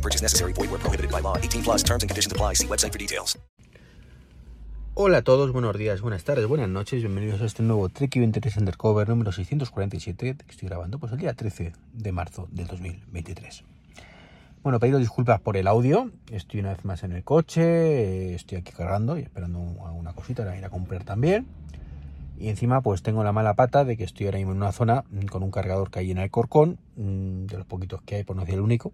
No purchase necessary. Void where prohibited by law. 18 plus terms and conditions apply. See website for details. Hola a todos, buenos días, buenas tardes, buenas noches, bienvenidos a este nuevo Trek 23 Undercover número 647 que estoy grabando pues el día 13 de marzo del 2023. Bueno, pedido disculpas por el audio, estoy una vez más en el coche, estoy aquí cargando y esperando una cosita para ir a comprar también. Y encima pues tengo la mala pata de que estoy ahora mismo en una zona con un cargador que hay en el Corcón, mm, de los poquitos que hay, por no decir el único,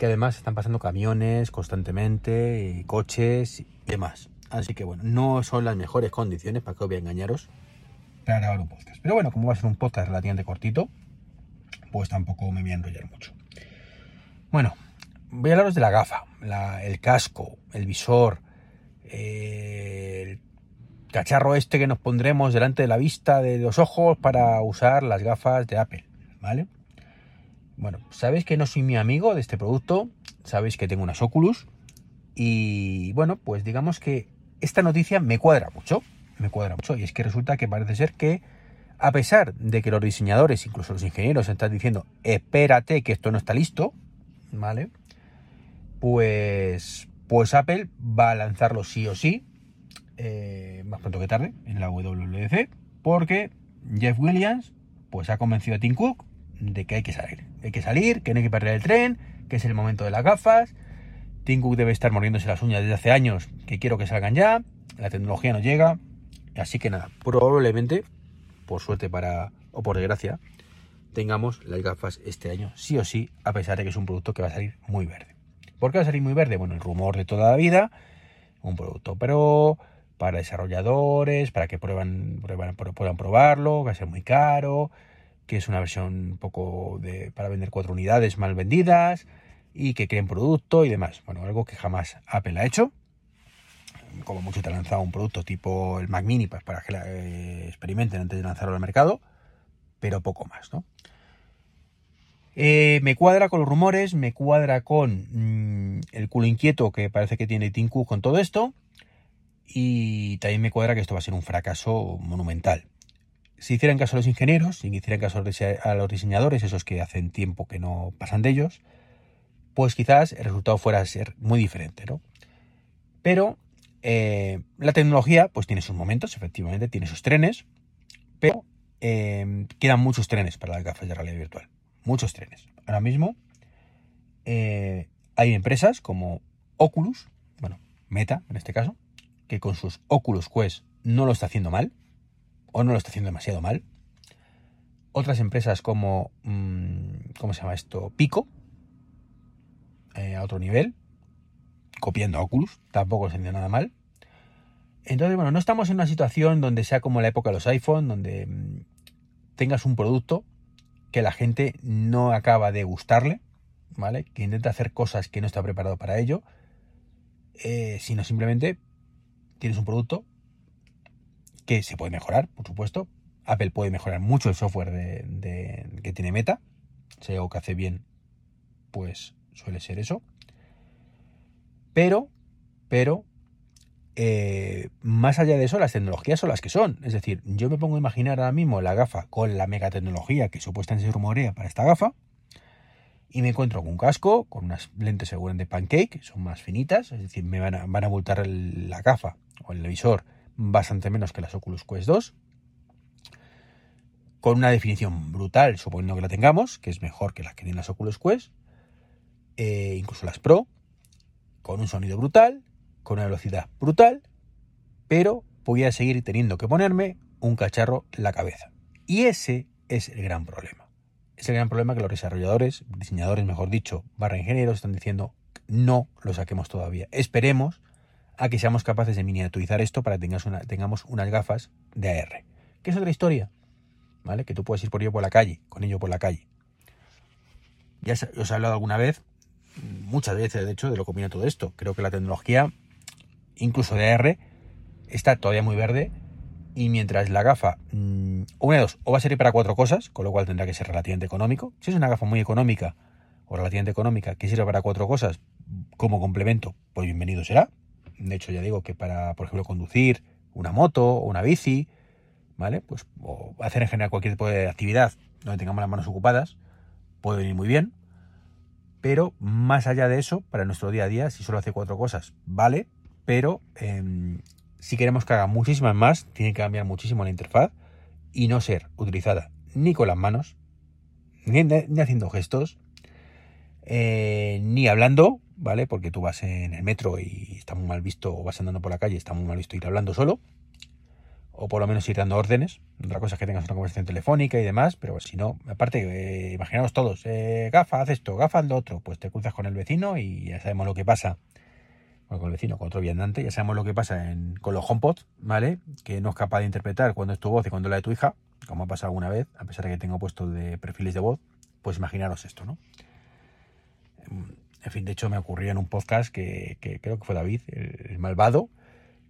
que además están pasando camiones constantemente, y coches y demás. Así que bueno, no son las mejores condiciones, para que os voy a engañaros, para grabar un podcast. Pero bueno, como va a ser un podcast relativamente cortito, pues tampoco me voy a enrollar mucho. Bueno, voy a hablaros de la gafa, el casco, el visor, eh, el cacharro este que nos pondremos delante de la vista de los ojos para usar las gafas de Apple, ¿vale? Bueno, sabéis que no soy mi amigo de este producto, sabéis que tengo unas Oculus y bueno, pues digamos que esta noticia me cuadra mucho, me cuadra mucho y es que resulta que parece ser que a pesar de que los diseñadores, incluso los ingenieros, están diciendo espérate que esto no está listo, ¿vale? Pues, pues Apple va a lanzarlo sí o sí, eh, más pronto que tarde, en la WWDC, porque Jeff Williams pues ha convencido a Tim Cook de que hay que salir, hay que salir, que no hay que perder el tren, que es el momento de las gafas. Tim Cook debe estar mordiéndose las uñas desde hace años, que quiero que salgan ya, la tecnología no llega, así que nada, probablemente, por suerte para, o por desgracia, tengamos las gafas este año, sí o sí, a pesar de que es un producto que va a salir muy verde. ¿Por qué va a salir muy verde? Bueno, el rumor de toda la vida, un producto pro, para desarrolladores, para que prueban, prueban, puedan probarlo, va a ser muy caro, que es una versión un poco de, para vender cuatro unidades mal vendidas y que creen producto y demás. Bueno, algo que jamás Apple ha hecho. Como mucho te ha lanzado un producto tipo el Mac Mini pues, para que eh, experimenten antes de lanzarlo al mercado, pero poco más, ¿no? Eh, me cuadra con los rumores, me cuadra con mmm, el culo inquieto que parece que tiene Tim Cook con todo esto. Y también me cuadra que esto va a ser un fracaso monumental. Si hicieran caso a los ingenieros, si hicieran caso a los diseñadores, esos que hacen tiempo que no pasan de ellos, pues quizás el resultado fuera a ser muy diferente, ¿no? Pero eh, la tecnología, pues tiene sus momentos, efectivamente, tiene sus trenes, pero eh, quedan muchos trenes para las gafas de realidad virtual muchos trenes. Ahora mismo eh, hay empresas como Oculus, bueno, Meta en este caso, que con sus Oculus Quest no lo está haciendo mal, o no lo está haciendo demasiado mal. Otras empresas como, mmm, ¿cómo se llama esto? Pico, eh, a otro nivel, copiando Oculus, tampoco lo está haciendo nada mal. Entonces, bueno, no estamos en una situación donde sea como la época de los iPhone, donde mmm, tengas un producto que la gente no acaba de gustarle, ¿vale? Que intenta hacer cosas que no está preparado para ello, eh, sino simplemente tienes un producto que se puede mejorar, por supuesto. Apple puede mejorar mucho el software de, que tiene Meta. Si algo que hace bien, pues suele ser eso. Pero, pero, eh, más allá de eso, las tecnologías son las que son. Es decir, yo me pongo a imaginar ahora mismo la gafa con la mega tecnología que supuestamente se rumorea para esta gafa. Y me encuentro con un casco, con unas lentes seguramente pancake, son más finitas, es decir, me van a, van a abultar la gafa o el visor bastante menos que las Oculus Quest 2. Con una definición brutal, suponiendo que la tengamos, que es mejor que las que tienen las Oculus Quest, eh, incluso las Pro, con un sonido brutal, con una velocidad brutal, pero voy a seguir teniendo que ponerme un cacharro en la cabeza. Y ese es el gran problema. Es el gran problema que los desarrolladores, diseñadores, mejor dicho, barra ingenieros, están diciendo no lo saquemos todavía. Esperemos a que seamos capaces de miniaturizar esto para que una, tengamos unas gafas de AR. Que es otra historia, ¿vale? Que tú puedes ir por ello por la calle, con ello por la calle. Ya os he hablado alguna vez, muchas veces de hecho, de lo que opina todo esto. Creo que la tecnología incluso de AR, está todavía muy verde. Y mientras la gafa, mm, una de dos, o va a servir para cuatro cosas, con lo cual tendrá que ser relativamente económico. Si es una gafa muy económica o relativamente económica que sirve para cuatro cosas como complemento, pues bienvenido será. De hecho, ya digo que para, por ejemplo, conducir una moto o una bici, ¿vale? Pues o hacer en general cualquier tipo de actividad donde tengamos las manos ocupadas, puede venir muy bien. Pero más allá de eso, para nuestro día a día, si solo hace cuatro cosas, vale. Pero em, si queremos que haga muchísimas más, tiene que cambiar muchísimo la interfaz y no ser utilizada ni con las manos, ni, haciendo gestos, eh, ni hablando, ¿vale? Porque tú vas en el metro y está muy mal visto, o vas andando por la calle, está muy mal visto ir hablando solo, o por lo menos ir dando órdenes. Otra cosa es que tengas una conversación telefónica y demás, pero si no, aparte, eh, imaginaos todos, eh, gafa, haz esto, gafa, haz lo otro, pues te cruzas con el vecino y ya sabemos lo que pasa. Bueno, con el vecino, con otro viandante, ya sabemos lo que pasa en, con los HomePod, ¿vale? Que no es capaz de interpretar cuándo es tu voz y cuándo es la de tu hija, como ha pasado alguna vez, a pesar de que tengo puesto de perfiles de voz, pues imaginaros esto, ¿no? En fin, de hecho me ocurrió en un podcast que, creo que fue David, el, malvado,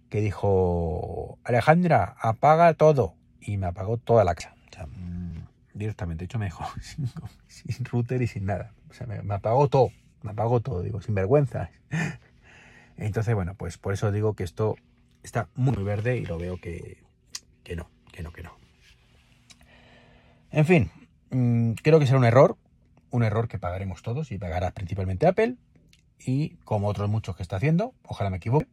que dijo, Alejandra, apaga todo. Y me apagó toda la casa. O sea, mm, directamente. De hecho me dejó sin, router y sin nada. O sea, me, apagó todo. Me apagó todo, digo, sin vergüenza. Entonces, bueno, pues por eso digo que esto está muy verde y lo veo que, que no, que no, que no. En fin, mm, creo que será un error un error que pagaremos todos y pagará principalmente Apple y como otros muchos que está haciendo, ojalá me equivoque.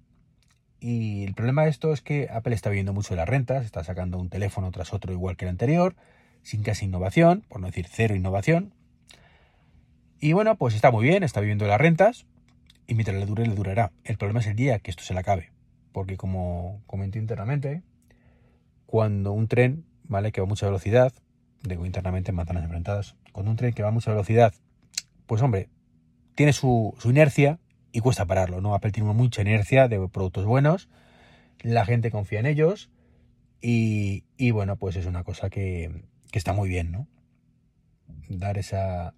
Y el problema de esto es que Apple está viendo mucho de las rentas, está sacando un teléfono tras otro igual que el anterior, sin casi innovación, por no decir cero innovación. Y bueno, pues está muy bien, está viviendo de las rentas y mientras le dure, le durará. El problema es el día que esto se le acabe, porque como comenté internamente, cuando un tren, ¿vale? Que va a mucha velocidad, digo internamente en manzanas enfrentadas, con un tren que va a mucha velocidad, pues hombre, tiene su, inercia y cuesta pararlo, ¿no? Apple tiene mucha inercia de productos buenos, la gente confía en ellos y, bueno, pues es una cosa que, está muy bien, ¿no? Dar esa,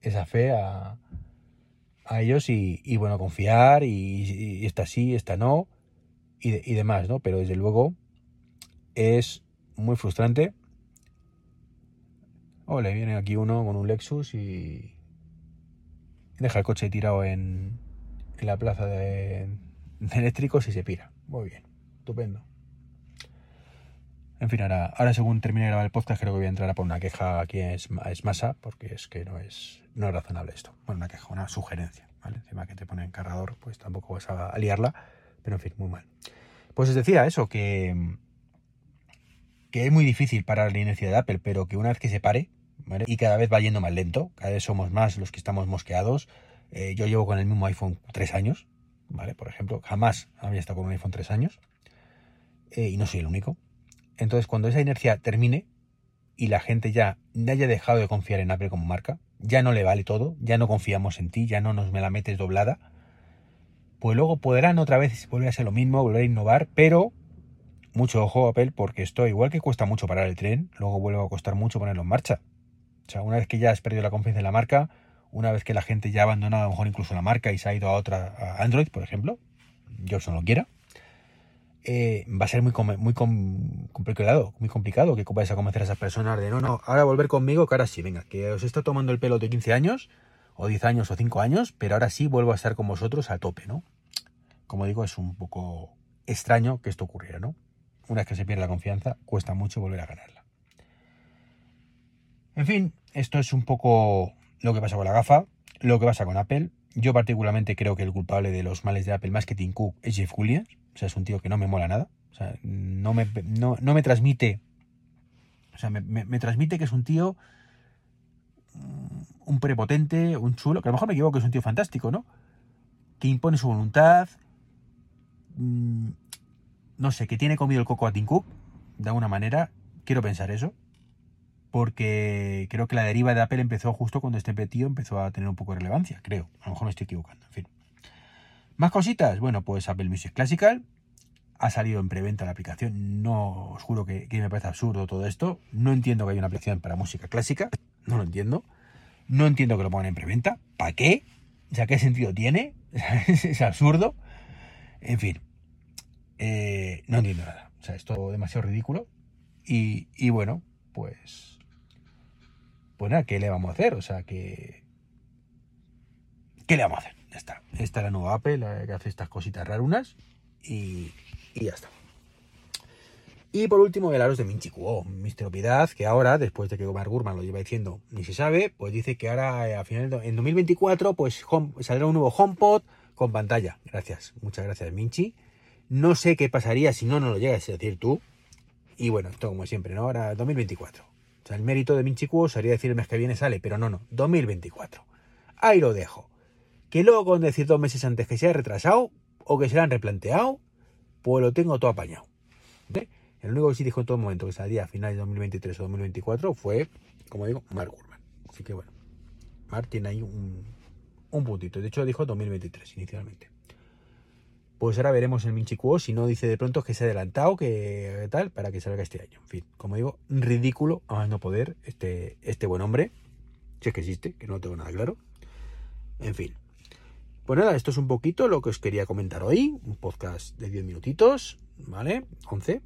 esa fe a, a ellos y, bueno, confiar y, y, esta sí, esta no y, y demás, ¿no? Pero desde luego es muy frustrante Ole, viene aquí uno con un Lexus y deja el coche tirado en, la plaza de, eléctricos y se pira. Muy bien, estupendo. En fin, ahora, ahora según termine de grabar el podcast creo que voy a entrar a poner una queja aquí es, masa porque es que no es, no es razonable esto. Bueno, una queja, una sugerencia, ¿vale? Encima que te pone en cargador, pues tampoco vas a, liarla, pero en fin, muy mal. Pues os decía eso, que, que es muy difícil parar la inercia de Apple, pero que una vez que se pare, y cada vez va yendo más lento, cada vez somos más los que estamos mosqueados. Eh, yo llevo con el mismo iPhone tres años, ¿vale? Por ejemplo, jamás había estado con un iPhone tres años eh, y no soy el único. Entonces, cuando esa inercia termine y la gente ya haya dejado de confiar en Apple como marca, ya no le vale todo, ya no confiamos en ti, ya no nos me la metes doblada, pues luego podrán otra vez volver a ser lo mismo, volver a innovar, pero mucho ojo Apple porque esto igual que cuesta mucho parar el tren, luego vuelve a costar mucho ponerlo en marcha. O sea, una vez que ya has perdido la confianza en la marca, una vez que la gente ya ha abandonado a lo mejor incluso la marca y se ha ido a otra, a Android, por ejemplo, yo no lo quiera, eh, va a ser muy, muy complicado, muy complicado que vayas a convencer a esas personas de no, no, ahora volver conmigo, que ahora sí, venga, que os está tomando el pelo de 15 años, o 10 años, o 5 años, pero ahora sí vuelvo a estar con vosotros a tope, ¿no? Como digo, es un poco extraño que esto ocurriera, ¿no? Una vez que se pierde la confianza, cuesta mucho volver a ganarla. En fin, esto es un poco lo que pasa con la gafa, lo que pasa con Apple. Yo particularmente creo que el culpable de los males de Apple más que Tim Cook es Jeff Williams. O sea, es un tío que no me mola nada. O sea, no me, no, me transmite... O sea, me, transmite que es un tío... Mm, un prepotente, un chulo, que a lo mejor me equivoco, es un tío fantástico, ¿no? Que impone su voluntad. No sé, que tiene comido el coco a Tim Cook, de alguna manera. Quiero pensar eso porque creo que la deriva de Apple empezó justo cuando este tío empezó a tener un poco de relevancia, creo. A lo mejor me estoy equivocando, en fin. Más cositas, bueno, pues Apple Music Classical ha salido en preventa la aplicación. No os juro que, me parece absurdo todo esto. No entiendo que haya una aplicación para música clásica, no lo entiendo. No entiendo que lo pongan en preventa. ¿Para qué? O sea, ¿qué sentido tiene? es absurdo. En fin, eh, no entiendo nada. O sea, esto demasiado ridículo. Y, y bueno, pues. Pues nada, ¿qué le vamos a hacer? O sea, que. ¿Qué le vamos a hacer? Ya está. Esta es la nueva Apple, la que hace estas cositas rarunas. Y, y ya está. Y por último, el aros de Minchi Kuo, Mr. Piedad, que ahora, después de que Omar Gurman lo lleva diciendo, ni se sabe, pues dice que ahora, eh, a final de, en 2024, pues saldrá un nuevo HomePod con pantalla. Gracias, muchas gracias, Minchi. No sé qué pasaría si no nos lo llegas a decir tú. Y bueno, esto como siempre, ¿no? Ahora 2024. O sea, el mérito de Minchi Kuo sería decir el mes que viene sale, pero no, no, 2024. Ahí lo dejo. Que luego con decir dos meses antes que se ha retrasado o que se lo han replanteado, pues lo tengo todo apañado. ¿Vale? El único que sí dijo en todo momento que salía a finales de 2023 o 2024 fue, como digo, Mark Gurman. Así que bueno, Mark tiene ahí un, un puntito. De hecho, dijo 2023 inicialmente. Pues ahora veremos el Minchi Kuo. Si no, dice de pronto que se ha adelantado, que tal, para que salga este año. En fin, como digo, ridículo, a no poder, este, este buen hombre. Si es que existe, que no tengo nada claro. En fin. Pues nada, esto es un poquito lo que os quería comentar hoy. Un podcast de 10 minutitos, ¿vale? 11.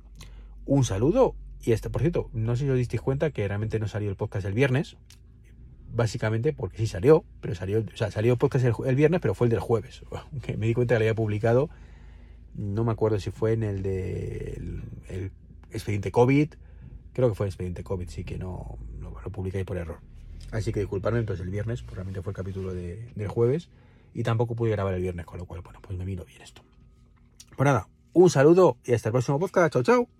Un saludo. Y este, por cierto, no sé si os disteis cuenta que realmente no salió el podcast el viernes. Básicamente porque sí salió, pero salió, o sea, salió podcast el, el viernes, pero fue el del jueves. Que me di cuenta que lo había publicado. No me acuerdo si fue en el de el, expediente COVID. Creo que fue el expediente COVID, sí que no lo, publiqué por error. Así que disculpadme, entonces el viernes, pues realmente fue el capítulo de, del jueves. Y tampoco pude grabar el viernes, con lo cual, bueno, pues me vino bien esto. Pues nada, un saludo y hasta el próximo podcast. Chao, chao.